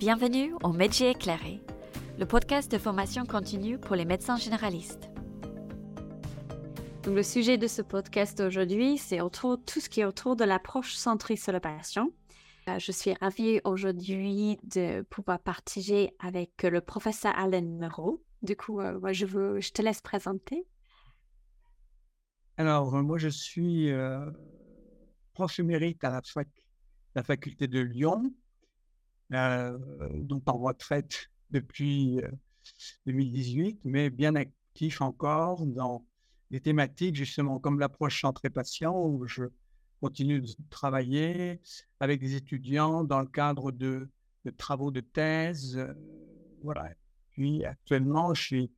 Bienvenue au Métier éclairé, le podcast de formation continue pour les médecins généralistes. Donc, le sujet de ce podcast aujourd'hui, c'est autour tout ce qui est autour de l'approche centrée sur le patient. Euh, je suis ravie aujourd'hui de pouvoir partager avec le professeur Alain Moreau. Du coup, euh, moi, je, veux, je te laisse présenter. Alors, moi, je suis euh, prof émérite à la, fac, la faculté de Lyon, euh, donc en retraite depuis 2018, mais bien actif encore dans des thématiques justement comme l'approche centrée patient où je continue de travailler avec des étudiants dans le cadre de, travaux de thèse. voilà. Puis actuellement, je suis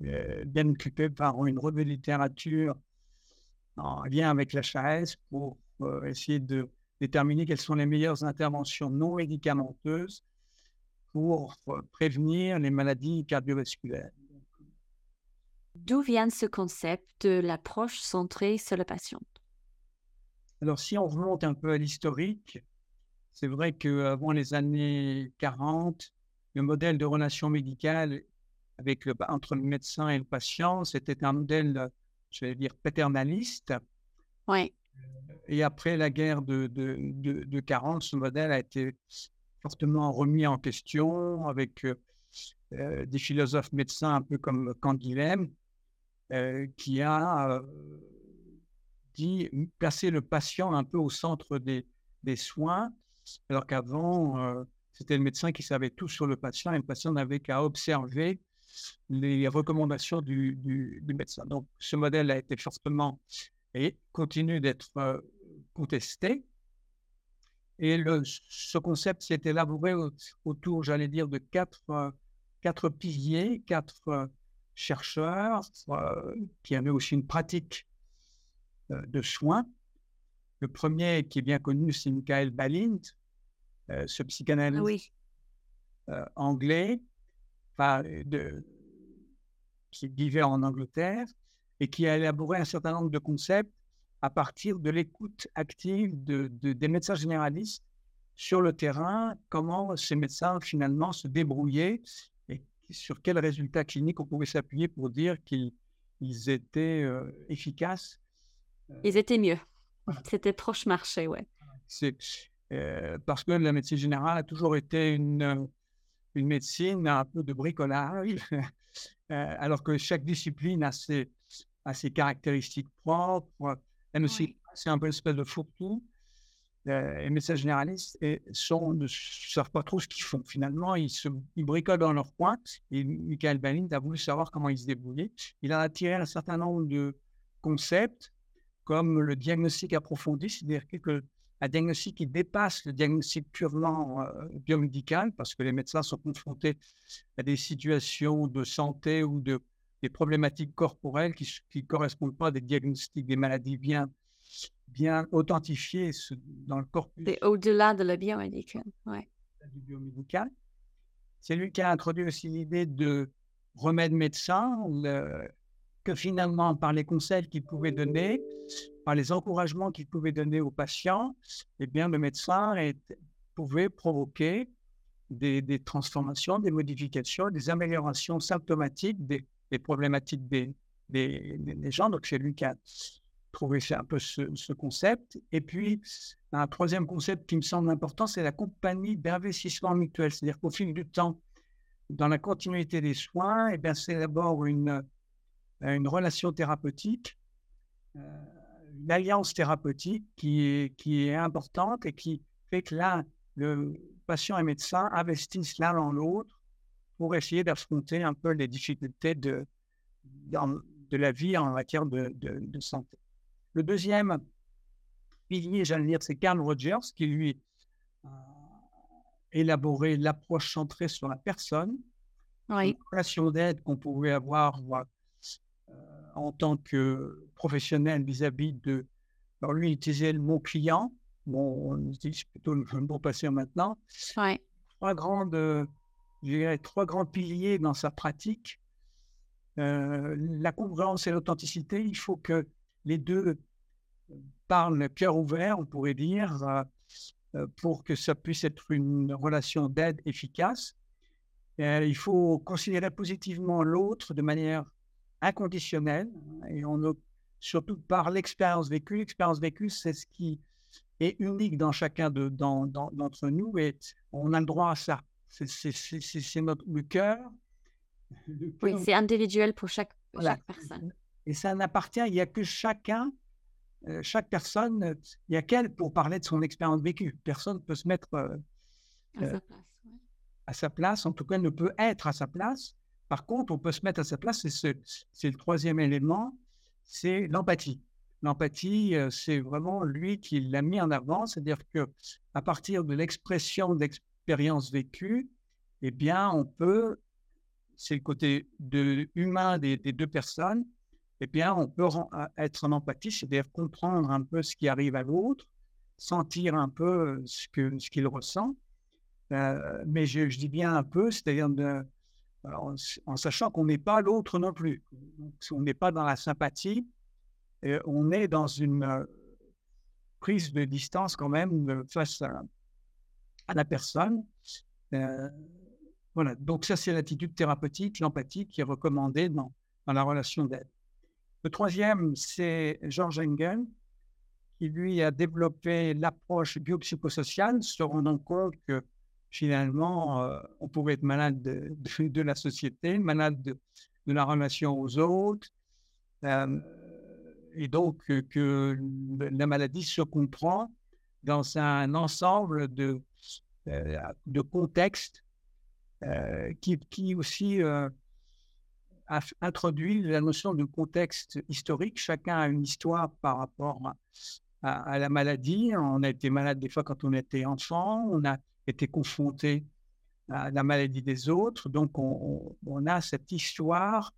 bien occupé par une revue de littérature en lien avec la l'HAS pour euh, essayer de déterminer quelles sont les meilleures interventions non médicamenteuses pour euh, prévenir les maladies cardiovasculaires. D'où vient ce concept de l'approche centrée sur le patient? Alors, si on remonte un peu à l'historique, c'est vrai qu'avant les années 40, le modèle de relation médicale avec le, entre le médecin et le patient, c'était un modèle je vais dire, paternaliste. Oui. Euh, et après la guerre de, de, de, 40, ce modèle a été fortement remis en question avec euh, euh, des philosophes médecins un peu comme Canguilhem, qui a dit placer le patient un peu au centre des, des soins, alors qu'avant, c'était le médecin qui savait tout sur le patient et le patient n'avait qu'à observer les recommandations du, du, médecin. Donc, ce modèle a été fortement et continue d'être euh, contesté. Et le, ce concept s'est élaboré autour, j'allais dire, de quatre, euh, quatre piliers, quatre euh, chercheurs qui avaient aussi une pratique de soins. Le premier qui est bien connu, c'est Michael Balint, ce psychanalyste anglais de, qui vivait en Angleterre et qui a élaboré un certain nombre de concepts à partir de l'écoute active de, des médecins généralistes sur le terrain, comment ces médecins finalement se débrouillaient et sur quels résultats cliniques on pouvait s'appuyer pour dire qu'ils étaient euh, efficaces. Ils étaient mieux. C'était proche marché, ouais. C'est euh, parce que la médecine générale a toujours été une, une médecine un peu de bricolage, euh, alors que chaque discipline a ses, ses caractéristiques propres. Elle aussi, c'est un peu une espèce de fourre-tout. Euh, les médecins généralistes et sont, ne savent pas trop ce qu'ils font. Finalement, ils, se, ils bricolent dans leur coin. Et Michael Balint a voulu savoir comment ils se débrouillaient. Il a attiré un certain nombre de concepts, comme le diagnostic approfondi, c'est-à-dire que un diagnostic qui dépasse le diagnostic purement euh, biomédical, parce que les médecins sont confrontés à des situations de santé ou de, des problématiques corporelles qui ne correspondent pas à des diagnostics des maladies bien, bien authentifiées dans le corpus. C'est au-delà de la biomédical, ouais. Du biomédical. C'est lui qui a introduit aussi l'idée de remède médecin, que finalement, par les conseils qu'il pouvait donner, par les encouragements qu'il pouvait donner aux patients, eh bien, le médecin pouvait provoquer des, transformations, des modifications, des améliorations symptomatiques des, problématiques des, gens. Donc, c'est lui qui a trouvé un peu ce, concept. Et puis, un troisième concept qui me semble important, c'est la compagnie d'investissement mutuel. C'est-à-dire qu'au fil du temps, dans la continuité des soins, eh c'est d'abord une, relation thérapeutique. Euh, une alliance thérapeutique qui est, importante et qui fait que là, le patient et médecin investissent l'un dans l'autre pour essayer d'affronter un peu les difficultés de, de la vie en matière de, de, santé. Le deuxième pilier, j'allais dire, c'est Carl Rogers qui, lui, a élaboré l'approche centrée sur la personne, oui. une relation d'aide qu'on pouvait avoir euh, en tant que professionnel vis-à-vis de. Alors, lui, il utilisait le mot client. Bon, on utilise plutôt le mot patient maintenant. Trois grandes, je dirais, trois grands piliers dans sa pratique. Euh, la congruence et l'authenticité, il faut que les deux parlent cœur ouvert, on pourrait dire. pour que ça puisse être une relation d'aide efficace. il faut considérer positivement l'autre de manière inconditionnelle et on, surtout par l'expérience vécue. L'expérience vécue, c'est ce qui est unique dans chacun d'entre nous et on a le droit à ça. C'est notre le cœur. Oui, c'est individuel pour chaque, chaque, personne. Et ça n'appartient, il n'y a que chacun, euh, chaque personne, il n'y a qu'elle pour parler de son expérience vécue. Personne ne peut se mettre euh, à, sa place, à sa place, en tout cas ne peut être à sa place. Par contre, on peut se mettre à sa place, c'est le troisième élément, c'est l'empathie. L'empathie, euh, c'est vraiment lui qui l'a mis en avant, c'est-à-dire que à partir de l'expression d'expérience vécue, eh bien, on peut, c'est le côté de, humain des, deux personnes, eh bien, on peut être en empathie, c'est-à-dire comprendre un peu ce qui arrive à l'autre, sentir un peu ce qu'il ce ressent. Euh, mais je, dis bien un peu, c'est-à-dire en, sachant qu'on n'est pas l'autre non plus. Donc, on n'est pas dans la sympathie, on est dans une euh, prise de distance quand même euh, face à, la personne. Euh, voilà, donc ça c'est l'attitude thérapeutique, l'empathie qui est recommandée dans, dans la relation d'aide. Le troisième, c'est George Engel, qui lui a développé l'approche biopsychosociale, se rendant compte que finalement, on pouvait être malade de, la société, malade de, la relation aux autres, et donc que la maladie se comprend dans un ensemble de, euh, de contextes euh, qui, qui, aussi euh, a introduit la notion de contexte historique. Chacun a une histoire par rapport à, la maladie. On a été malade des fois quand on était enfant, on a été confronté à la maladie des autres. Donc on, on a cette histoire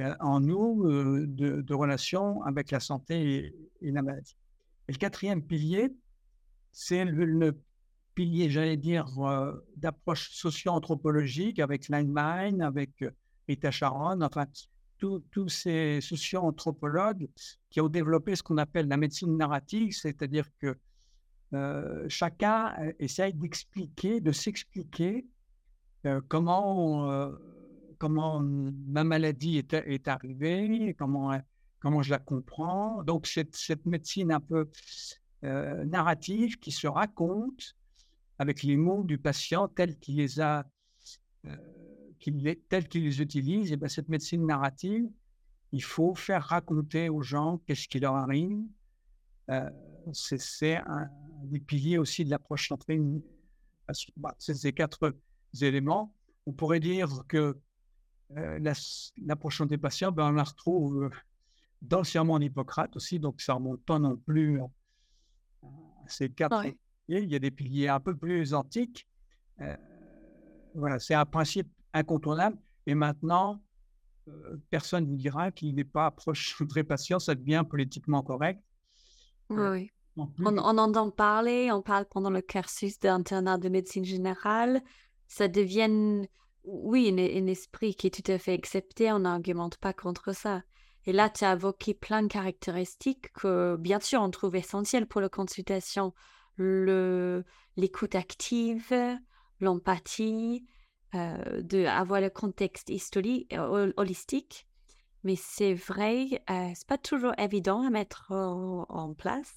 euh, en nous euh, de, relation avec la santé et, la maladie. Et le quatrième pilier, c'est le, pilier, j'allais dire, euh, d'approche socio-anthropologique avec Lineman, avec Rita Sharon, enfin, tous ces socio-anthropologues qui ont développé ce qu'on appelle la médecine narrative, c'est-à-dire que chacun essaye d'expliquer, de s'expliquer comment comment ma maladie est, est arrivée, comment, comment je la comprends. Donc, cette, cette médecine un peu euh, narrative qui se raconte avec les mots du patient tels qu'il les a, euh, utilise, et bien cette médecine narrative, il faut faire raconter aux gens qu'est-ce qui leur arrive. Euh, c'est un des piliers aussi de l'approche centrée. Bah, c'est ces quatre éléments. On pourrait dire que euh, l'approche des patients, ben, on la retrouve euh, dans le serment d'Hippocrate aussi, donc ça remonte pas non plus à ces quatre piliers. Il y a des piliers un peu plus antiques. Euh, voilà, c'est un principe incontournable. Et maintenant, personne ne dira qu'il n'est pas approche des patients, ça devient politiquement correct. Oui. On, on, entend parler, on parle pendant le cursus d'internat de médecine générale, ça devient oui, un, esprit qui est tout à fait accepté, on n'argumente pas contre ça. Et là, tu as évoqué plein de caractéristiques que, bien sûr, on trouve essentielles pour la consultation. L'écoute active, l'empathie, euh, de avoir le contexte historique, holistique. Mais c'est vrai, euh, c'est pas toujours évident à mettre en, place.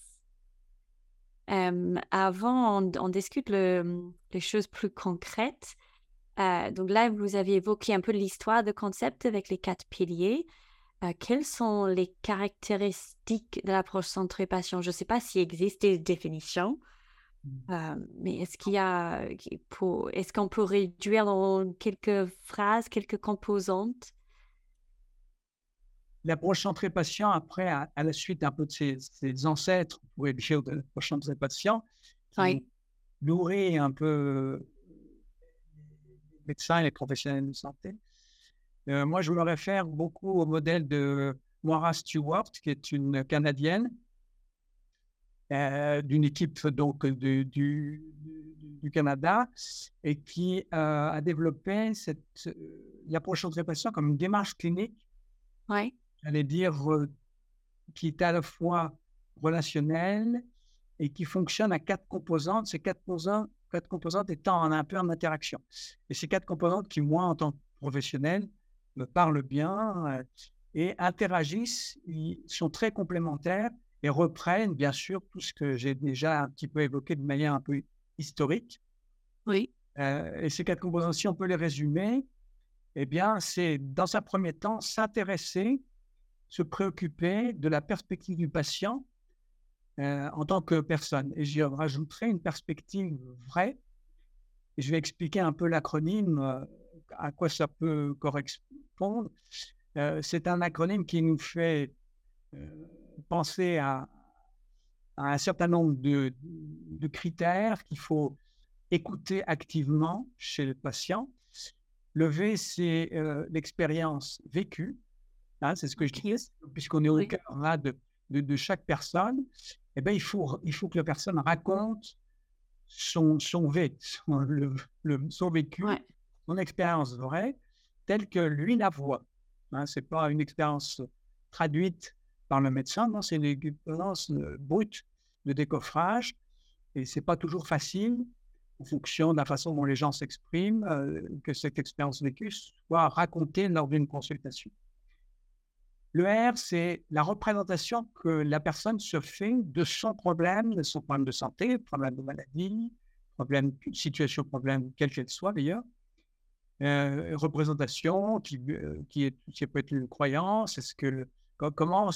avant, on, discute les choses plus concrètes. Euh, donc là, vous avez évoqué un peu l'histoire de concept avec les quatre piliers. Euh, quelles sont les caractéristiques de l'approche centrée patient Je ne sais pas s'il existe des définitions, mmh. euh, mais est-ce qu'il y a, est-ce qu'on peut réduire dans quelques phrases, quelques composantes? L'approche centrée patient, après, à, la suite un peu de ses, ancêtres, pour dire de l'approche centrée patient, qui nourrit un peu médecins et les professionnels de santé. Euh, moi, je me réfère beaucoup au modèle de Moira Stewart, qui est une Canadienne, euh, d'une équipe donc du, du, Canada, et qui euh, a développé cette, l'approche patient comme une démarche clinique. Oui. J'allais dire qui est à la fois relationnelle, et qui fonctionne à quatre composantes. Ces quatre composantes, quatre composantes étant un peu en interaction. Et ces quatre composantes qui, moi, en tant que professionnel, me parlent bien euh, et interagissent, ils sont très complémentaires et reprennent, bien sûr, tout ce que j'ai déjà un petit peu évoqué de manière un peu historique. Oui. Euh, et ces quatre composantes, si on peut les résumer, eh bien, c'est dans un premier temps s'intéresser, se préoccuper de la perspective du patient euh, en tant que personne. Et j'y rajouterai une perspective vraie. Et je vais expliquer un peu l'acronyme, euh, à quoi ça peut correspondre. Euh, c'est un acronyme qui nous fait penser à, à, un certain nombre de, de critères qu'il faut écouter activement chez le patient. Le V, c'est l'expérience vécue. Hein, c'est ce que je dis, puisqu'on est au cœur là, de, de, de, chaque personne. Eh ben, il, faut, il faut que la personne raconte son, son, V, son, le, son vécu, son expérience vraie, telle que lui la voit. Hein, ce n'est pas une expérience traduite par le médecin, non, c'est une expérience euh, brute de décoffrage. Et ce n'est pas toujours facile, en fonction de la façon dont les gens s'expriment, euh, que cette expérience vécue soit racontée lors d'une consultation. Le R, c'est la représentation que la personne se fait de son problème, de son problème de santé, problème de maladie, problème, situation, problème, quelle qu'elle soit d'ailleurs. Euh, représentation qui, euh, qui, peut être une croyance, est-ce que comment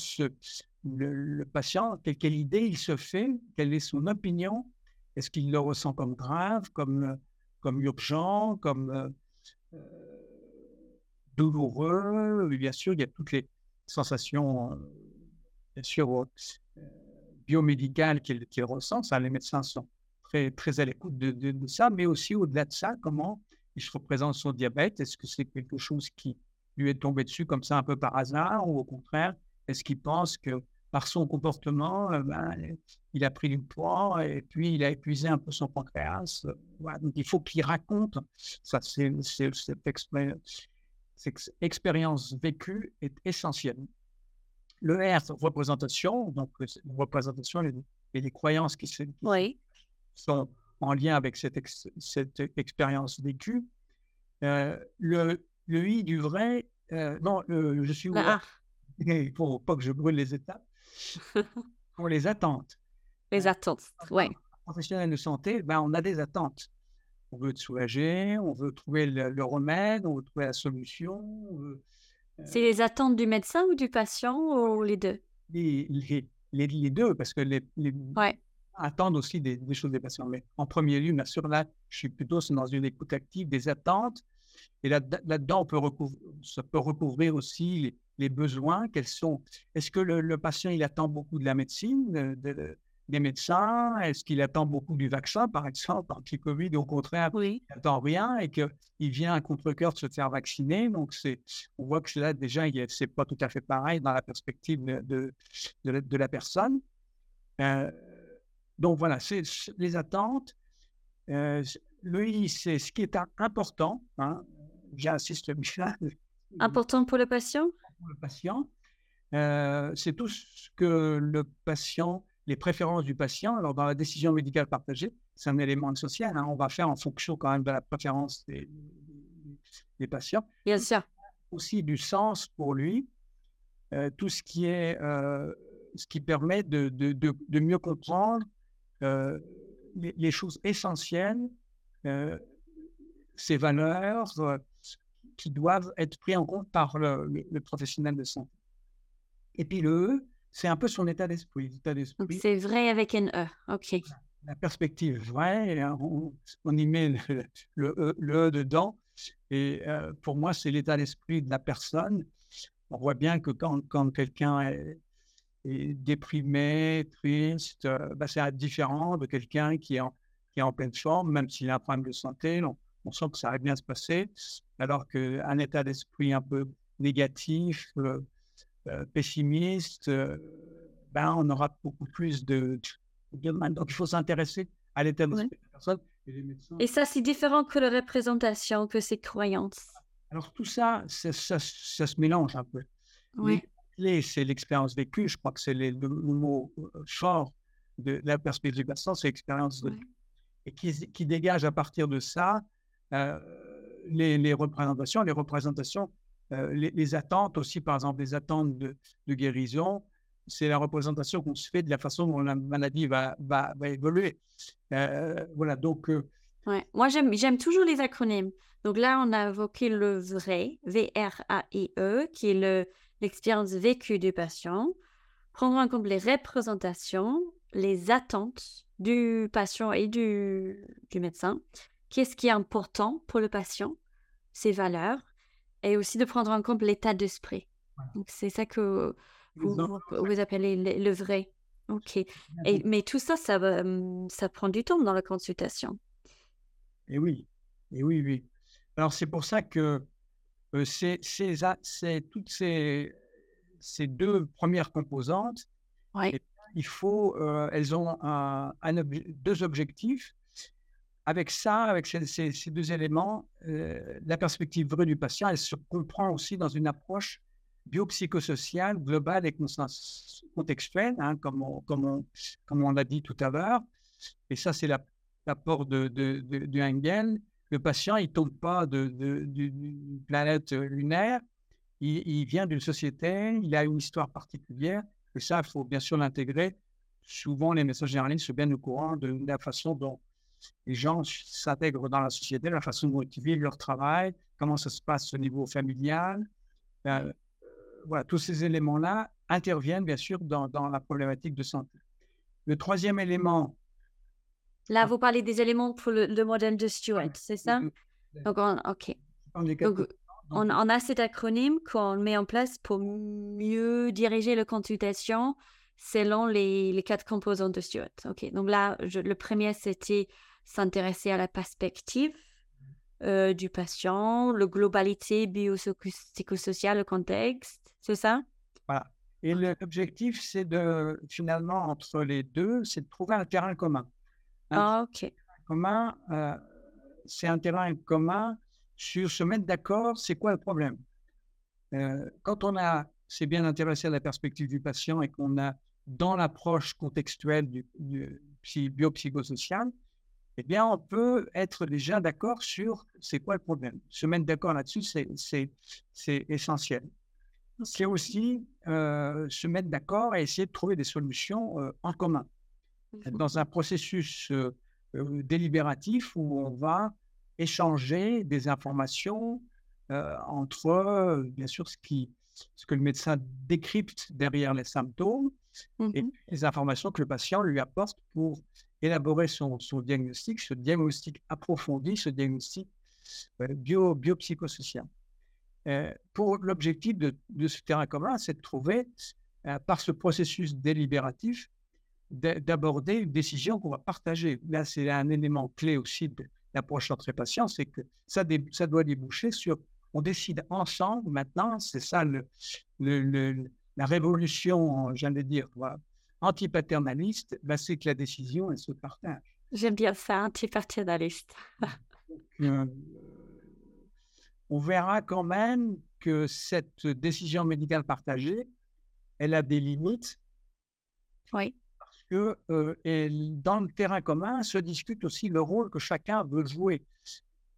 le, patient, quelle, idée il se fait, quelle est son opinion, est-ce qu'il le ressent comme grave, comme, comme urgent, comme euh, douloureux, bien sûr, il y a toutes les, sensations, euh, bien sûr, euh, biomédicales qu'il ressent. Ça, les médecins sont très, très à l'écoute de, ça, mais aussi au-delà de ça, comment il se représente son diabète? Est-ce que c'est quelque chose qui lui est tombé dessus comme ça un peu par hasard ou au contraire, est-ce qu'il pense que par son comportement, euh, ben, il a pris du poids et puis il a épuisé un peu son pancréas? Donc il faut qu'il raconte. Ça, c'est cette expérience cette expérience vécue est essentielle. Le R, représentation, donc représentation et les croyances qui, sont en lien avec cette, cette expérience vécue. Euh, le, le, I du vrai, euh, non, je suis ouvert. Il faut pas que je brûle les étapes. pour les attentes. Les attentes, oui. Professionnel de santé, ben, on a des attentes on veut te soulager, on veut trouver le, remède, on veut trouver la solution. Euh, c'est les attentes du médecin ou du patient ou les deux? Les, les, deux, parce que les, attendent aussi des, choses des patients. Mais en premier lieu, bien sûr, là, je suis plutôt dans une écoute active des attentes. Et là-dedans, on peut ça peut recouvrir aussi les, besoins. Quels sont Est-ce que le, patient il attend beaucoup de la médecine, de, des médecins? Est-ce qu'il attend beaucoup du vaccin, par exemple, anti-Covid, au contraire, il n'attend rien et qu'il vient à contre-cœur de se faire vacciner? Donc, on voit que là, déjà, ce n'est pas tout à fait pareil dans la perspective de, de, la, personne. Euh, donc, voilà, c'est les attentes. Euh, le I, c'est ce qui est important. Hein, J'insiste, Michel. Important pour le patient? Pour le patient. Euh, c'est tout ce que le patient les préférences du patient. Alors, dans la décision médicale partagée, c'est un élément social. Hein. On va faire en fonction quand même de la préférence des, des patients. Bien sûr. Aussi du sens pour lui, euh, tout ce qui est, euh, ce qui permet de, de, de, mieux comprendre euh, les, choses essentielles, ces valeurs qui doivent être prises en compte par le, le professionnel de santé. Et puis le E, c'est un peu son état d'esprit. C'est vrai avec un E, ok. La perspective vraie, hein, on, y met le, e, e, dedans. Et euh, pour moi, c'est l'état d'esprit de la personne. On voit bien que quand, quand quelqu'un est, déprimé, triste, bah, c'est différent de quelqu'un qui, est en, qui est en pleine forme, même s'il a un problème de santé. On, sent que ça va bien se passer. Alors qu'un état d'esprit un peu négatif, euh, euh, pessimiste, euh, ben, on aura beaucoup plus de, Donc, il faut s'intéresser à l'état de la personne. Et, ça, c'est différent que la représentation, que ses croyances. Alors, tout ça, ça, ça, se mélange un peu. Oui. C'est l'expérience vécue. Je crois que c'est le, mot euh, fort de la perspective du patient, c'est l'expérience de et qui, qui, dégage à partir de ça euh, les, représentations, les représentations, euh, les, attentes aussi, par exemple, les attentes de, guérison. C'est la représentation qu'on se fait de la façon dont la maladie va, va, va évoluer. Euh, voilà, donc. Ouais. Moi, j'aime toujours les acronymes. Donc là, on a évoqué le vrai, V-R-A-I-E, qui est l'expérience vécue du patient. Prendre en compte les représentations, les attentes du patient et du, du médecin. Qu'est-ce qui est important pour le patient, ses valeurs, et aussi de prendre en compte l'état d'esprit. Donc, c'est ça que vous, vous, appelez le, vrai. OK. Et, mais tout ça, ça, ça prend du temps dans la consultation. Et oui, et oui, oui. Alors, c'est pour ça que euh, c'est toutes ces, ces deux premières composantes, il faut, euh, elles ont un, deux objectifs. Avec ça, avec ces, deux éléments, euh, la perspective vraie du patient, elle se comprend aussi dans une approche biopsychosociale globale et contextuelle, hein, comme, on, comme, on, comme on l'a dit tout à l'heure. Et ça, c'est l'apport de, de, de, Engel. Le patient, il ne tombe pas d'une planète lunaire, il, vient d'une société, il a une histoire particulière, et ça, il faut bien sûr l'intégrer. Souvent, les médecins généralistes sont bien au courant de la façon dont les gens s'intègrent dans la société, la façon dont ils vivent leur travail, comment ça se passe au niveau familial. Euh, voilà, tous ces éléments-là interviennent bien sûr dans, la problématique de santé. Le troisième élément. Là, vous parlez des éléments pour le, modèle de Stewart, c'est ça? Donc, OK. Donc, on, a cet acronyme qu'on met en place pour mieux diriger la consultation selon les, quatre composants de Stewart. Ok, donc là, le premier, c'était s'intéresser à la perspective euh, du patient, la globalité biopsychosociale, le contexte, c'est ça? Voilà. Et l'objectif, c'est de, finalement, entre les deux, c'est de trouver un terrain commun. Ah, ok. Commun, euh, c'est un terrain commun sur se mettre d'accord, c'est quoi le problème? Euh, Quand on a, s'est bien intéressé à la perspective du patient et qu'on a, dans l'approche contextuelle du, du biopsychosocial, eh bien, on peut être déjà d'accord sur c'est quoi le problème. Se mettre d'accord là-dessus, c'est essentiel. C'est aussi euh, se mettre d'accord et essayer de trouver des solutions euh, en commun. Dans un processus délibératif où on va échanger des informations euh, entre, euh, bien sûr, ce, qui, ce que le médecin décrypte derrière les symptômes et mmh les informations que le patient lui apporte pour élaborer son, son diagnostic, ce diagnostic approfondi, ce diagnostic euh, bio, biopsychosocial. pour l'objectif de, de, ce terrain commun, c'est de trouver, par ce processus délibératif, d'aborder une décision qu'on va partager. Là, c'est un élément clé aussi de, l'approche entre patients, c'est que ça, ça doit déboucher sur, on décide ensemble maintenant, c'est ça le, le, la révolution, j'allais dire, antipaternaliste, bah, c'est que la décision, elle se partage. J'aime bien ça, antipaternaliste. euh, on verra quand même que cette décision médicale partagée, elle a des limites. Oui que euh, dans le terrain commun se discute aussi le rôle que chacun veut jouer.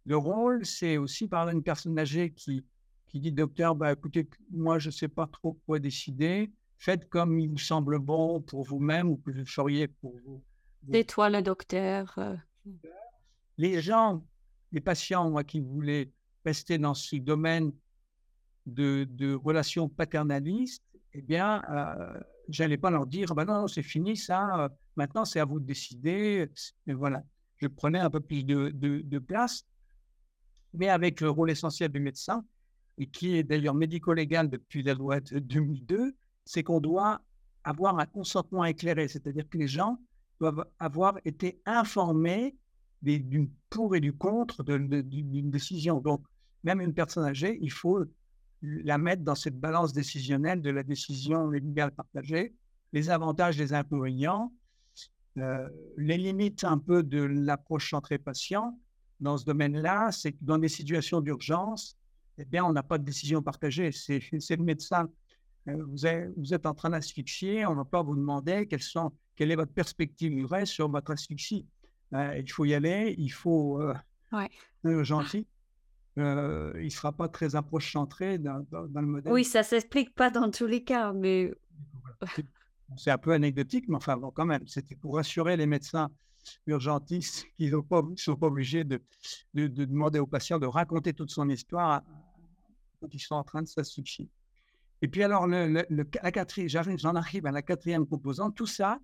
Le rôle, c'est aussi par une personne âgée qui, qui dit docteur, bah, écoutez, moi je ne sais pas trop quoi décider, faites comme il vous semble bon pour vous-même ou que vous feriez pour vous. Toi le docteur. Euh. Les gens, les patients moi, qui voulaient rester dans ce domaine de, de relations paternalistes, eh bien, euh, j'allais pas leur dire, ben non, c'est fini ça, maintenant c'est à vous de décider. Et voilà, je prenais un peu plus de, place, mais avec le rôle essentiel du médecin, et qui est d'ailleurs médico-légal depuis la loi de 2002, c'est qu'on doit avoir un consentement éclairé, c'est-à-dire que les gens doivent avoir été informés du pour et du contre d'une décision. Donc, même une personne âgée, il faut la mettre dans cette balance décisionnelle de la décision légale partagée, les avantages, les inconvénients, euh, les limites un peu de l'approche centrée patient. Dans ce domaine-là, c'est que dans des situations d'urgence, eh bien, on n'a pas de décision partagée. C'est le médecin. Euh, vous, êtes, vous êtes en train d'asphyxier, on ne va pas vous demander quelles sont quelle est votre perspective vraie sur votre asphyxie euh, Il faut y aller, il faut euh, ouais. gentil. Euh, il ne sera pas très approche-centré dans, dans, le modèle. Oui, ça ne s'explique pas dans tous les cas, mais... C'est un peu anecdotique, mais enfin, bon, quand même, c'était pour rassurer les médecins urgentistes qui ne sont pas obligés de, de, de, demander aux patients de raconter toute son histoire quand ils sont en train de s'asphyxier. Et puis alors, le, le, la quatrième, j'en arrive à la quatrième composante. Tout ça,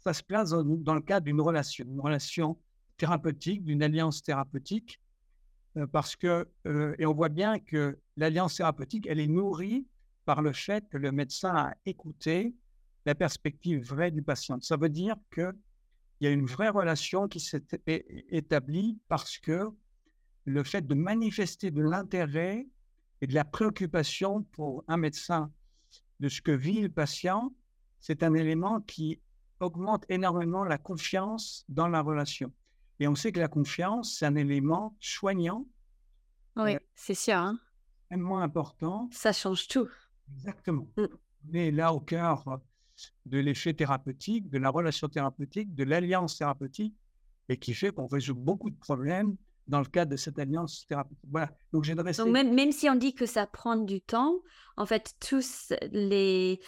ça se place dans, dans le cadre d'une relation, une relation thérapeutique, d'une alliance thérapeutique, parce que, euh, et on voit bien que l'alliance thérapeutique, elle est nourrie par le fait que le médecin a écouté la perspective vraie du patient. Ça veut dire qu'il y a une vraie relation qui s'est établie parce que le fait de manifester de l'intérêt et de la préoccupation pour un médecin de ce que vit le patient, c'est un élément qui augmente énormément la confiance dans la relation. Et on sait que la confiance, c'est un élément soignant. Oui, euh, c'est sûr. Hein. Extrêmement important. Ça change tout. Exactement. Mm. Mais là au cœur de l'effet thérapeutique, de la relation thérapeutique, de l'alliance thérapeutique, et qui fait qu'on résout beaucoup de problèmes dans le cadre de cette alliance thérapeutique. Voilà. Donc, j'ai Donc, même, même si on dit que ça prend du temps, en fait, tous les,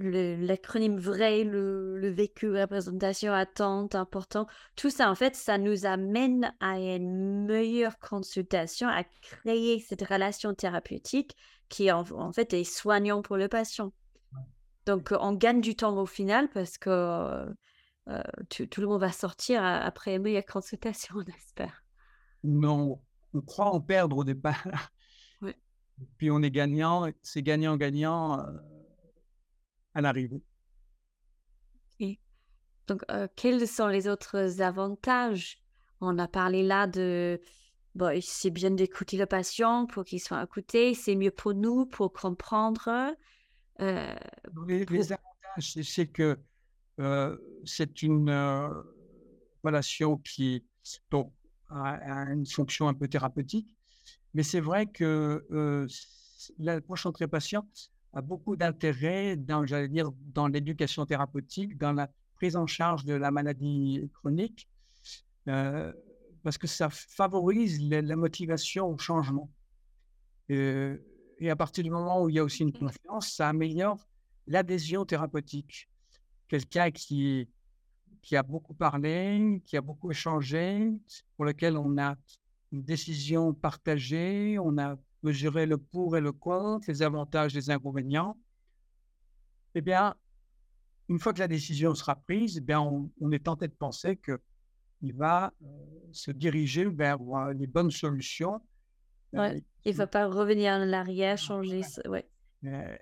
l'acronyme vrai, le, le, vécu, représentation, attente, important, tout ça, en fait, ça nous amène à une meilleure consultation, à créer cette relation thérapeutique qui, en, en fait, est soignant pour le patient. Donc, on gagne du temps au final parce que euh, tout, le monde va sortir après une meilleure consultation, on espère. Non, on croit en perdre au départ. Puis on est gagnant, c'est gagnant-gagnant. À l'arrivée. Donc, euh, quels sont les autres avantages? On a parlé là de, bon, c'est bien d'écouter le patient pour qu'il soit écouté, c'est mieux pour nous pour comprendre. Euh, les, avantages, c'est que euh, c'est une relation qui a, une fonction un peu thérapeutique, mais c'est vrai que l'approche entre les patients, a beaucoup d'intérêt dans, j'allais dire, dans l'éducation thérapeutique, dans la prise en charge de la maladie chronique, euh, parce que ça favorise la, motivation au changement. Euh, et à partir du moment où il y a aussi une confiance, ça améliore l'adhésion thérapeutique. Quelqu'un qui, qui a beaucoup parlé, qui a beaucoup échangé, pour lequel on a une décision partagée, on a mesurer le pour et le contre, les avantages, les inconvénients, eh bien, une fois que la décision sera prise, eh bien, on, est tenté de penser qu'il va euh, se diriger vers euh, les bonnes solutions. Euh, il ne va pas revenir en arrière, changer. Ouais.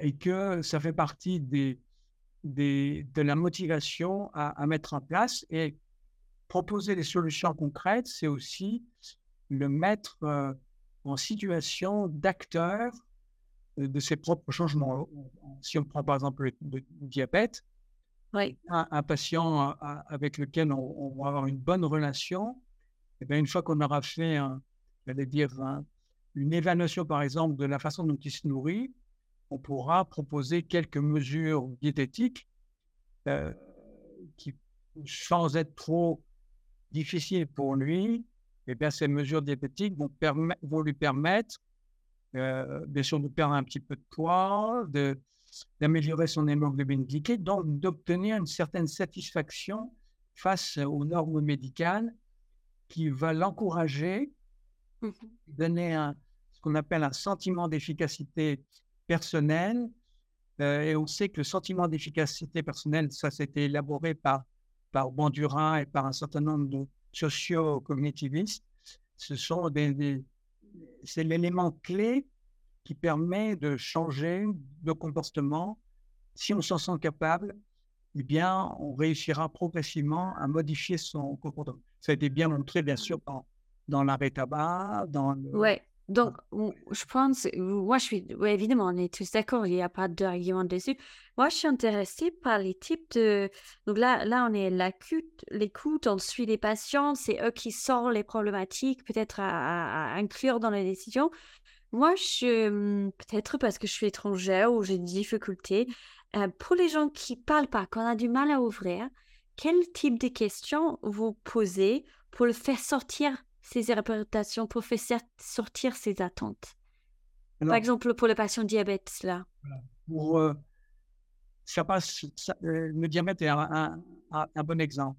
et que ça fait partie des, des, de la motivation à, à, mettre en place. Et proposer des solutions concrètes, c'est aussi le mettre en situation d'acteur euh, de ses propres changements. Si on prend par exemple le, diabète, oui. un, patient avec lequel on, va avoir une bonne relation, et eh bien une fois qu'on aura fait, dire, une évaluation par exemple de la façon dont il se nourrit, on pourra proposer quelques mesures diététiques euh, qui, sans être trop difficiles pour lui, eh bien, ces mesures diététiques vont, vont lui permettre, euh, bien sûr, de perdre un petit peu de poids, d'améliorer son hémoglobine glycée, donc d'obtenir une certaine satisfaction face aux normes médicales qui va l'encourager, mmh donner un, ce qu'on appelle un sentiment d'efficacité personnelle. Euh, et on sait que le sentiment d'efficacité personnelle, ça s'était élaboré par, par Bandura et par un certain nombre de, socio-cognitivistes, ce sont des, c'est l'élément clé qui permet de changer de comportement. Si on s'en sent capable, eh bien, on réussira progressivement à modifier son comportement. Ça a été bien montré, bien sûr, dans, dans l'arrêt tabac, dans le, ouais. Donc, je pense, moi, je suis, oui, évidemment, on est tous d'accord, il n'y a pas d'argument dessus. Moi, je suis intéressée par les types de. Donc là, là on est l'écoute, on suit les patients, c'est eux qui sortent les problématiques, peut-être à, inclure dans les décisions. Moi, je, peut-être parce que je suis étrangère ou j'ai des difficultés, euh, pour les gens qui parlent pas, qu'on a du mal à ouvrir, quel type de questions vous posez pour le faire sortir? Ces interprétations, pour faire sortir ces attentes Par exemple, pour le patient diabète, là. Pour, euh, ça passe, euh, le diabète est un, bon exemple.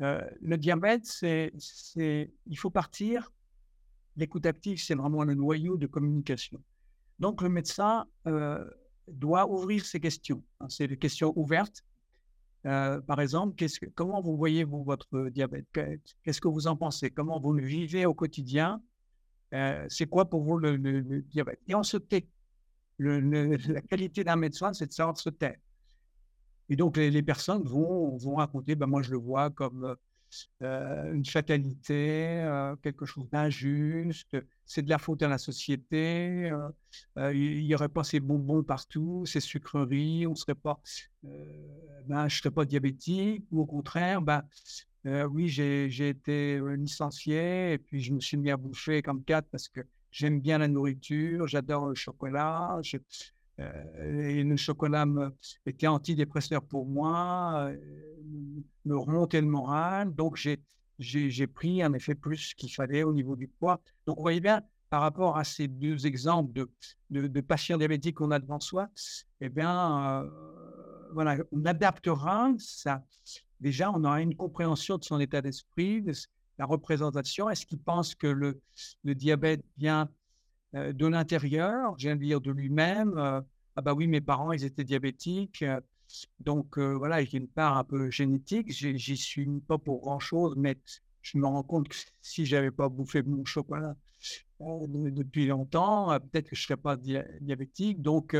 Euh, le diabète, c'est, il faut partir. L'écoute active, c'est vraiment le noyau de communication. Donc, le médecin doit ouvrir ses questions. Hein, c'est des questions ouvertes euh, par exemple, comment vous voyez vous, votre diabète? Qu'est-ce que vous en pensez? Comment vous le vivez au quotidien? Euh, C'est quoi pour vous le, diabète? Et on se tait. la qualité d'un médecin, c'est de savoir se taire. Et donc, les, personnes vont, vont raconter, ben, moi je le vois comme euh, une fatalité, quelque chose d'injuste, c'est de la faute à la société, il n'y aurait pas ces bonbons partout, ces sucreries, on serait pas, ben, je ne serais pas diabétique, ou au contraire, ben, oui, j'ai été licencié et puis je me suis mis à bouffer comme quatre parce que j'aime bien la nourriture, j'adore le chocolat. Et le chocolat me, était antidépresseur pour moi, me remontait le moral. Donc, j'ai pris en effet plus qu'il fallait au niveau du poids. Donc, vous voyez bien, par rapport à ces deux exemples de, patients diabétiques qu'on a devant soi, eh bien, euh, voilà, on adaptera ça. Déjà, on aura une compréhension de son état d'esprit, de la représentation. Est-ce qu'il pense que le, diabète vient euh, de l'intérieur, de dire de lui-même euh, Ah, bah oui, mes parents, ils étaient diabétiques. Donc voilà, il y a une part un peu génétique. J'y suis pas pour grand-chose, mais je me rends compte que si j'avais pas bouffé mon chocolat depuis longtemps, peut-être que je serais pas diabétique. Donc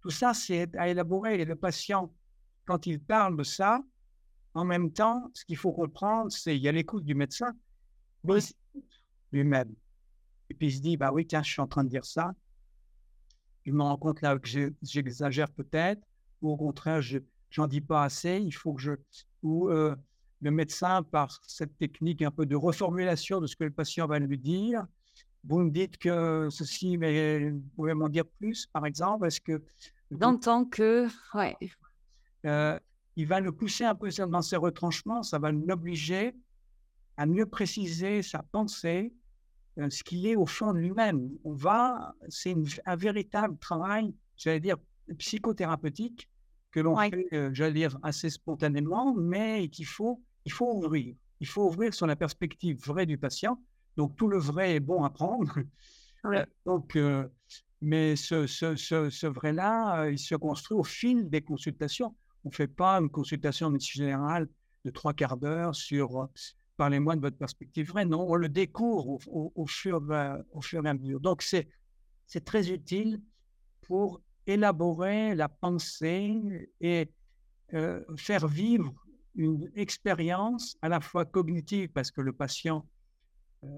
tout ça, c'est à élaborer. Et le patient, quand il parle de ça, en même temps, ce qu'il faut comprendre, c'est qu'il y a l'écoute du médecin, mais lui-même. Et puis il se dit, bah oui, tiens, je suis en train de dire ça. Je me rends compte là que j'exagère peut-être ou au contraire, je n'en dis pas assez, il faut que je... Ou euh, le médecin, par cette technique un peu de reformulation de ce que le patient va lui dire, vous me dites que ceci, mais vous pouvez m'en dire plus, par exemple, est-ce que... D'entendre que... Ouais. Euh, il va le pousser un peu dans ses retranchements, ça va l'obliger à mieux préciser sa pensée, ce qu'il est au fond de lui-même. On va, c'est un véritable travail, j'allais dire, psychothérapeutique que l'on fait, euh, j'allais dire, assez spontanément, mais qu'il faut, il faut ouvrir. Il faut ouvrir sur la perspective vraie du patient. Donc, tout le vrai est bon à prendre. Euh, donc, euh, mais ce, ce, ce, vrai-là, il se construit au fil des consultations. On ne fait pas une consultation médecine générale de trois quarts d'heure sur parlez-moi de votre perspective vraie. Non, on le découvre au, au, fur, et à mesure. Donc, c'est très utile pour élaborer la pensée et euh, faire vivre une expérience à la fois cognitive, parce que le patient euh,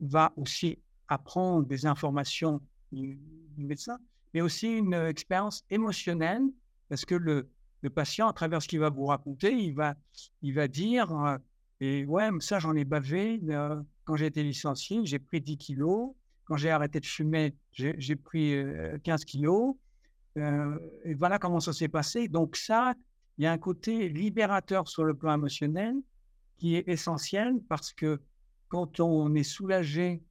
va aussi apprendre des informations du, médecin, mais aussi une expérience émotionnelle, parce que le, le patient, à travers ce qu'il va vous raconter, il va, il va dire, euh, et ouais, ça j'en ai bavé, quand j'ai été licencié, j'ai pris 10 kilos, quand j'ai arrêté de fumer, j'ai pris 15 kilos, euh, et voilà comment ça s'est passé. Donc ça, il y a un côté libérateur sur le plan émotionnel qui est essentiel parce que quand on est soulagé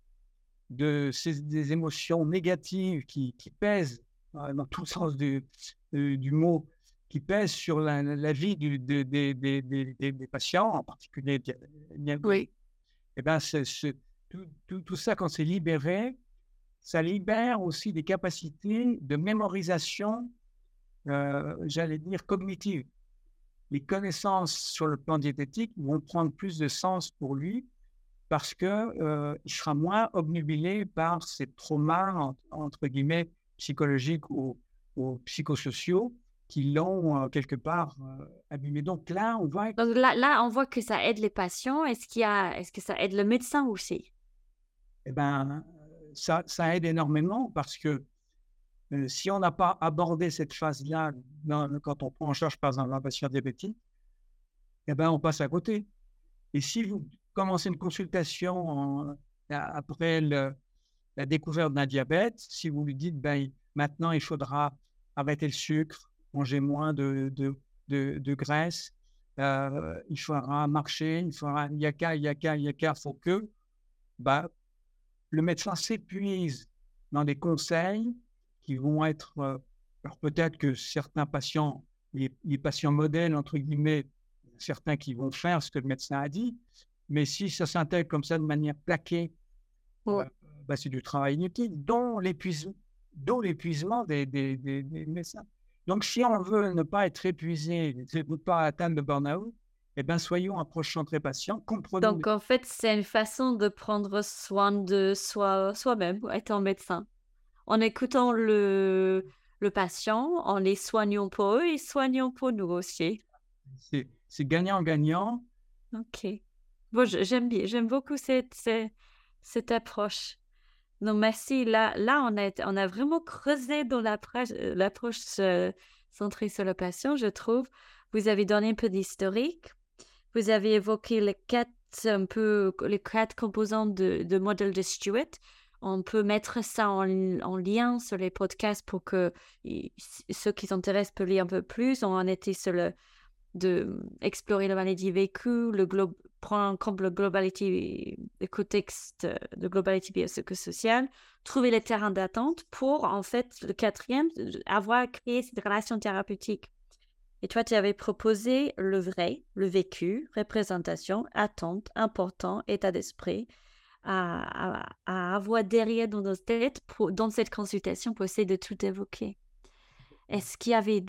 de ces, des émotions négatives qui, qui pèsent, euh, dans tout le sens du, euh, du mot, qui pèsent sur la, vie du, des, des, patients, en particulier oui. eh tout, tout, tout, ça, quand c'est libéré, ça libère aussi des capacités de mémorisation, euh, j'allais dire, cognitive. Les connaissances sur le plan diététique vont prendre plus de sens pour lui parce qu'il euh, sera moins obnubilé par ces traumas, entre guillemets, psychologiques ou, psychosociaux qui l'ont quelque part abîmé. Donc là, on voit... Donc là, là, on voit que ça aide les patients. Est-ce qu'il y a... Est-ce que ça aide le médecin aussi? Eh bien, ça, aide énormément parce que euh, si on n'a pas abordé cette phase-là quand on prend en charge par exemple un patient diabétique, eh ben, on passe à côté. Et si vous commencez une consultation après la découverte d'un diabète, si vous lui dites ben, maintenant il faudra arrêter le sucre, manger moins de, de, de, graisse, euh, il faudra marcher, il faudra yaka, yaka, yaka, faut que bah, le médecin s'épuise dans des conseils qui vont être, euh, alors peut-être que certains patients, les, patients modèles, entre guillemets, certains qui vont faire ce que le médecin a dit, mais si ça s'intègre comme ça de manière plaquée, bah, bah, c'est du travail inutile, dont l'épuisement, dont l'épuisement des, des, des, médecins. Donc, si on veut ne pas être épuisé, ne pas atteindre le burn-out, eh bien, soyons approchants très patients, comprenons. Donc, en fait, c'est une façon de prendre soin de soi, soi-même, étant médecin. En écoutant le, le patient, en les soignant pour eux et soignant pour nous aussi. C'est gagnant-gagnant. Ok. Bon, j'aime bien, j'aime beaucoup cette, cette, cette approche. Non, merci. Là, là on, a, on a vraiment creusé dans l'approche euh, centrée sur le patient, je trouve. Vous avez donné un peu d'historique. Vous avez évoqué les quatre, un peu, les quatre composants de, de modèle de Stewart. On peut mettre ça en, en, lien sur les podcasts pour que ceux qui s'intéressent peuvent lire un peu plus. On en était sur le, de explorer la maladie vécue, le globe, prendre en compte le globalité, le contexte de globalité biopsychosociale, trouver les terrains d'attente pour, en fait, le quatrième, avoir créé cette relation thérapeutique. Et toi, tu avais proposé le vrai, le vécu, représentation, attente, important, état d'esprit, à, avoir derrière dans nos têtes, dans cette consultation, pour essayer de tout évoquer. Est-ce qu'il y avait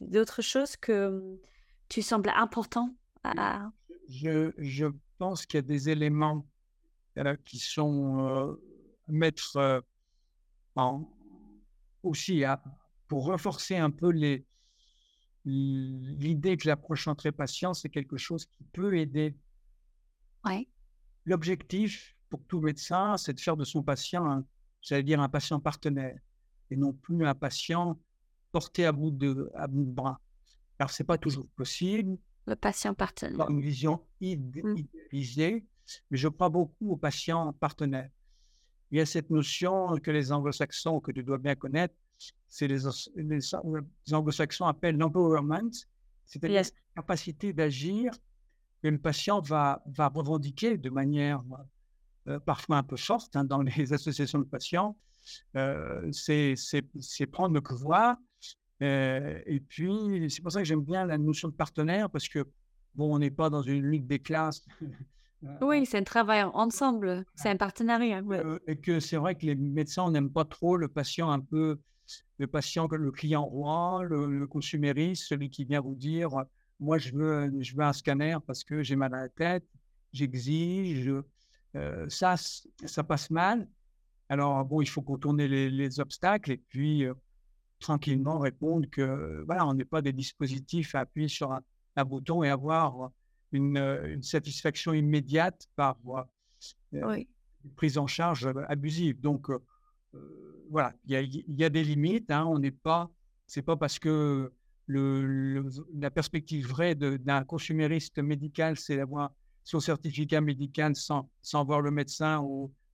d'autres choses que tu sembles important à... je, je pense qu'il y a des éléments euh, qui sont euh, mettre euh, en, aussi à, pour renforcer un peu l'idée que l'approche entrée patient, c'est quelque chose qui peut aider. Ouais. L'objectif pour tout médecin, c'est de faire de son patient, j'allais dire, un patient partenaire et non plus un patient porté à bout de, à bout de bras. Alors, ce n'est pas toujours possible. Le patient partenaire. Une vision mmh. idéalisée, mais je crois beaucoup aux patients partenaires. Il y a cette notion que les anglo-saxons, que tu dois bien connaître, c'est les, les, anglo-saxons appellent l'empowerment, c'est-à-dire la capacité d'agir que le patient va, va revendiquer de manière euh, parfois un peu forte hein, dans les associations de patients. Euh, c'est prendre le pouvoir euh, et puis, c'est pour ça que j'aime bien la notion de partenaire, parce que, bon, on n'est pas dans une ligue des classes. Euh, oui, c'est un travail ensemble, c'est un partenariat. Euh, et que c'est vrai que les médecins, on n'aime pas trop le patient un peu, le patient, le client roi, le, consumériste, celui qui vient vous dire, moi, je veux, je veux un scanner parce que j'ai mal à la tête, j'exige. ça, ça passe mal. Alors, bon, il faut contourner les, les obstacles et puis tranquillement répondre que voilà, on n'est pas des dispositifs à appuyer sur un, bouton et avoir une, une satisfaction immédiate par euh, une prise en charge abusive. Donc voilà, il y, a des limites. Hein, on n'est pas, c'est pas parce que le, la perspective vraie d'un consumériste médical, c'est d'avoir son certificat médical sans, sans voir le médecin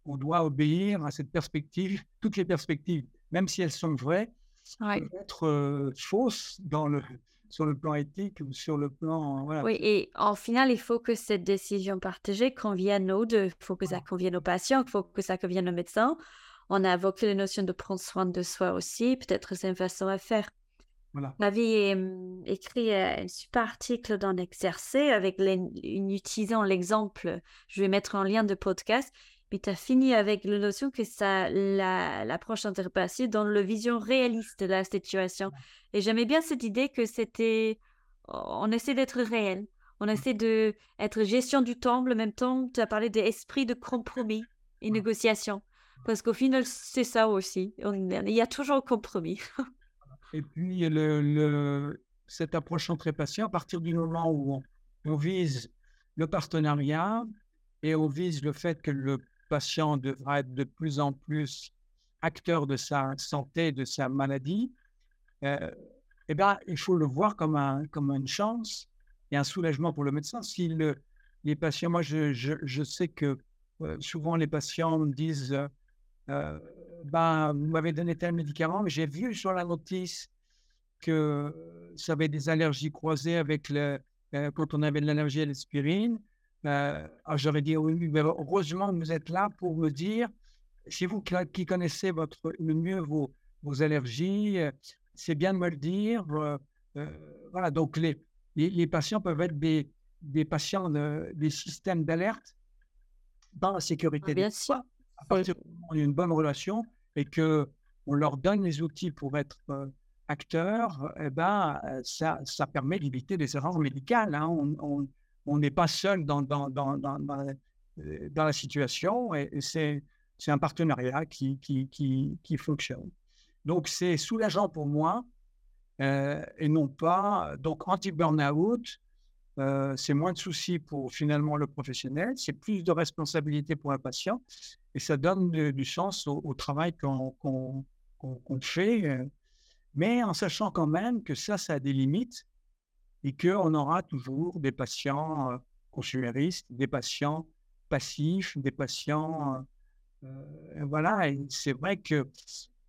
on doit obéir à cette perspective. Toutes les perspectives, même si elles sont vraies, ouais. être euh, fausse dans le, sur le plan éthique ou sur le plan. Voilà. Oui, et en final, il faut que cette décision partagée convienne aux deux. Il faut que ça convienne aux patients, il faut que ça convienne aux médecins. On a évoqué la notion de prendre soin de soi aussi. Peut-être c'est une façon à faire. Voilà. J'avais écrit un super article dans l'exercice avec en utilisant l'exemple, je vais mettre en lien de podcast, mais tu as fini avec la notion que ça, l'approche la, dans la vision réaliste de la situation. Et j'aimais bien cette idée que c'était, on essaie d'être réel, on essaie d'être gestion du temps, en même temps, tu as parlé d'esprit de compromis et négociation. Parce qu'au final, c'est ça aussi. il y a toujours un compromis. et puis, le, cette approche patient, à partir du moment où on vise le partenariat et on vise le fait que le patient devra être de plus en plus acteur de sa santé, de sa maladie, euh, eh bien, il faut le voir comme, comme une chance et un soulagement pour le médecin. Si le, les patients, moi, je, je, sais que euh, souvent les patients me disent euh, ben, Vous m'avez donné tel médicament, mais j'ai vu sur la notice que ça avait des allergies croisées avec le, quand on avait de l'allergie à l'aspirine. Ah, j'aurais dit oui, mais heureusement vous êtes là pour me dire, si vous qui connaissez votre, le mieux vos, vos allergies, c'est bien de me le dire. voilà, donc les, les, patients peuvent être des, des patients, des systèmes d'alerte dans la sécurité. Ah, bien sûr. À partir du moment où il y a une bonne relation et que on leur donne les outils pour être acteurs, eh ben, ça, ça permet d'éviter des erreurs médicales. Hein. On n'est pas seul dans, dans la situation et, c'est un partenariat qui fonctionne. Donc, c'est soulageant pour moi euh, et non pas. Donc, anti-burnout, euh, c'est moins de soucis pour finalement le professionnel, c'est plus de responsabilité pour un patient et ça donne du sens au, travail qu'on fait, euh, mais en sachant quand même que ça, ça a des limites et qu'on aura toujours des patients consuméristes, des patients passifs, des patients. voilà, et c'est vrai que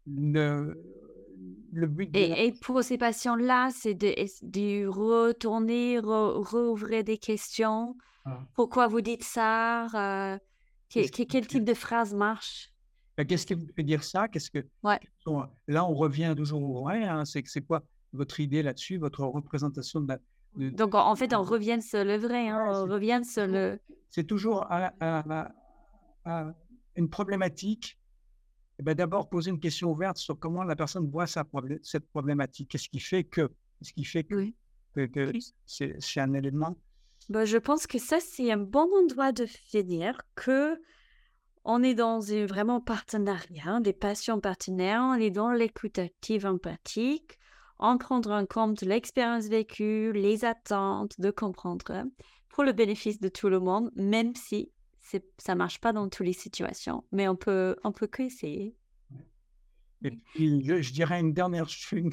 le, et, pour ces patients-là, c'est de, de, retourner, rouvrir des questions? Ah. Pourquoi vous dites ça? Euh, Quel type de phrase marche? Ben, Qu'est-ce qui vous fait dire ça? Qu'est-ce que Là, on revient toujours au vrai. Hein, c'est c'est quoi votre idée là-dessus, votre représentation de la. Donc, en fait, on revient sur le vrai. Hein, on revient sur le. C'est toujours une problématique eh ben, d'abord poser une question ouverte sur comment la personne voit sa cette problématique. Qu'est-ce qui fait que, ce qui fait que, c'est un élément? Ben, Je pense que ça, c'est un bon endroit de finir, que on est dans un vraiment partenariat, des patients partenaires, on est dans l'écoute active empathique, en prendre en compte l'expérience vécue, les attentes, de comprendre pour le bénéfice de tout le monde, même si ça marche pas dans toutes les situations, mais on peut, on peut que essayer. Et puis, je, dirais une dernière chose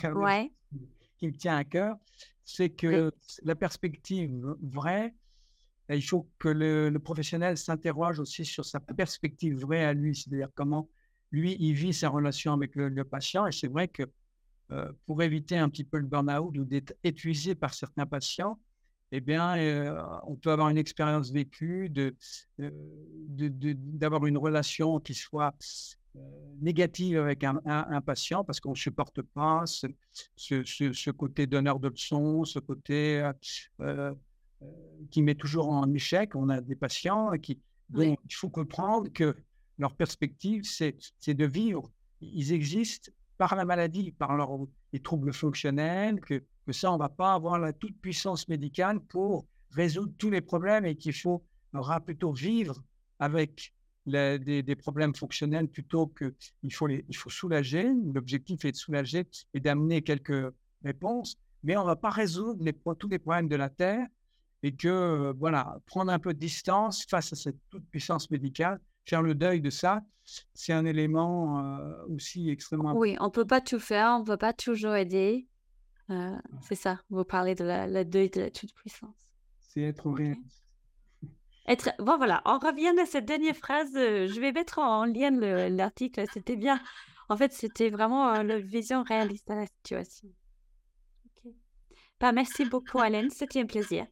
qui me tient à cœur, c'est que la perspective vraie, il faut que le, professionnel s'interroge aussi sur sa perspective vraie à lui, c'est-à-dire comment lui, il vit sa relation avec le, patient. Et c'est vrai que euh, pour éviter un petit peu le burn-out ou d'être épuisé par certains patients, eh bien, euh, on peut avoir une expérience vécue, de, euh, d'avoir une relation qui soit négative avec un, patient parce qu'on ne supporte pas ce, ce, côté donneur de leçons, ce côté qui met toujours en échec. On a des patients qui, il faut comprendre que leur perspective, c'est de vivre. Ils existent par la maladie, par leur, les troubles fonctionnels, que que ça, on ne va pas avoir la toute-puissance médicale pour résoudre tous les problèmes et qu'il faut plutôt vivre avec des, problèmes fonctionnels plutôt qu'il faut, faut soulager. L'objectif est de soulager et d'amener quelques réponses, mais on ne va pas résoudre tous les problèmes de la Terre et que, voilà, prendre un peu de distance face à cette toute-puissance médicale, faire le deuil de ça, c'est un élément euh, aussi extrêmement Oui, on ne peut pas tout faire, on ne peut pas toujours aider. Euh, c'est ça, vous parlez de la, deuil de la toute-puissance. C'est être réaliste. Être... Bon, voilà, on revient à cette dernière phrase. Euh, je vais mettre en lien l'article, c'était bien. En fait, c'était vraiment euh, la vision réaliste de la situation. Bah, merci beaucoup, Alain. C'était un plaisir.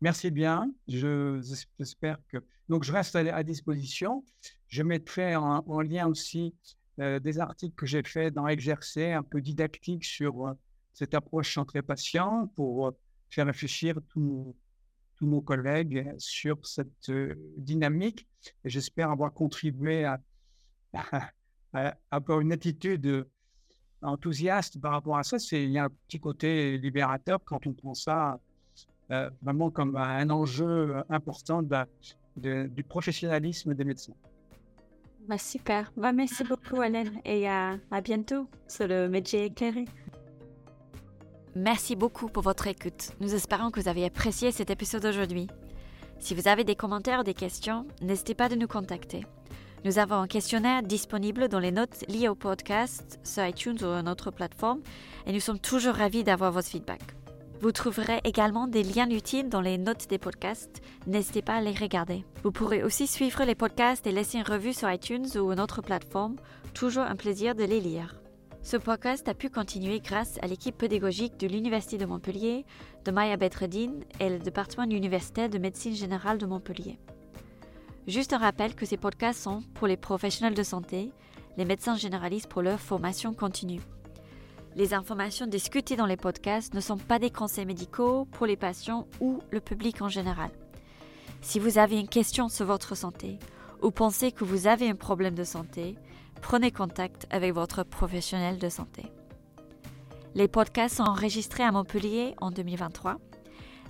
Merci bien. J'espère que. Donc, je reste à, disposition. Je mettrai en lien aussi euh, des articles que j'ai faits dans Exercer, un peu didactique sur euh, cette approche centrée-patient pour euh, faire réfléchir tous nos collègues sur cette dynamique. J'espère avoir contribué à, avoir une attitude enthousiaste par rapport à ça. Il y a un petit côté libérateur quand on prend ça vraiment comme un enjeu important du professionnalisme des médecins. Bah, super. Bah, merci beaucoup, Hélène, et à, à bientôt sur le métier éclairé. Merci beaucoup pour votre écoute. Nous espérons que vous avez apprécié cet épisode aujourd'hui. Si vous avez des commentaires ou des questions, n'hésitez pas de nous contacter. Nous avons un questionnaire disponible dans les notes liées au podcast sur iTunes ou une autre plateforme et nous sommes toujours ravis d'avoir votre feedback. Vous trouverez également des liens utiles dans les notes des podcasts. N'hésitez pas à les regarder. Vous pourrez aussi suivre les podcasts et laisser une revue sur iTunes ou une autre plateforme. Toujours un plaisir de les lire. Ce podcast a pu continuer grâce à l'équipe pédagogique de l'Université de Montpellier, de Maya Bedreddin et le département universitaire de médecine générale de Montpellier. Juste un rappel que ces podcasts sont pour les professionnels de santé, les médecins généralistes pour leur formation continue. Les informations discutées dans les podcasts ne sont pas des conseils médicaux pour les patients ou le public en général. Si vous avez une question sur votre santé ou pensez que vous avez un problème de santé, prenez contact avec votre professionnel de santé. Les podcasts sont enregistrés à Montpellier en 2023.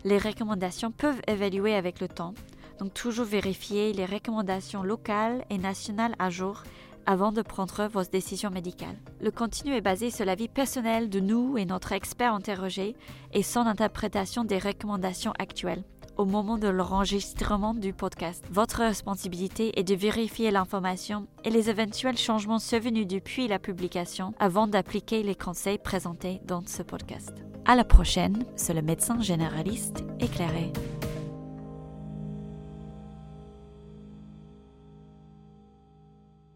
Les recommandations peuvent évaluer avec le temps, donc toujours vérifier les recommandations locales et nationales à jour avant de prendre vos décisions médicales. Le contenu est basé sur l'avis personnel de nous et notre expert interrogé et son interprétation des recommandations actuelles au moment de l'enregistrement du podcast. Votre responsabilité est de vérifier l'information et les éventuels changements survenus depuis la publication avant d'appliquer les conseils présentés dans ce podcast. À la prochaine sur le médecin généraliste éclairé.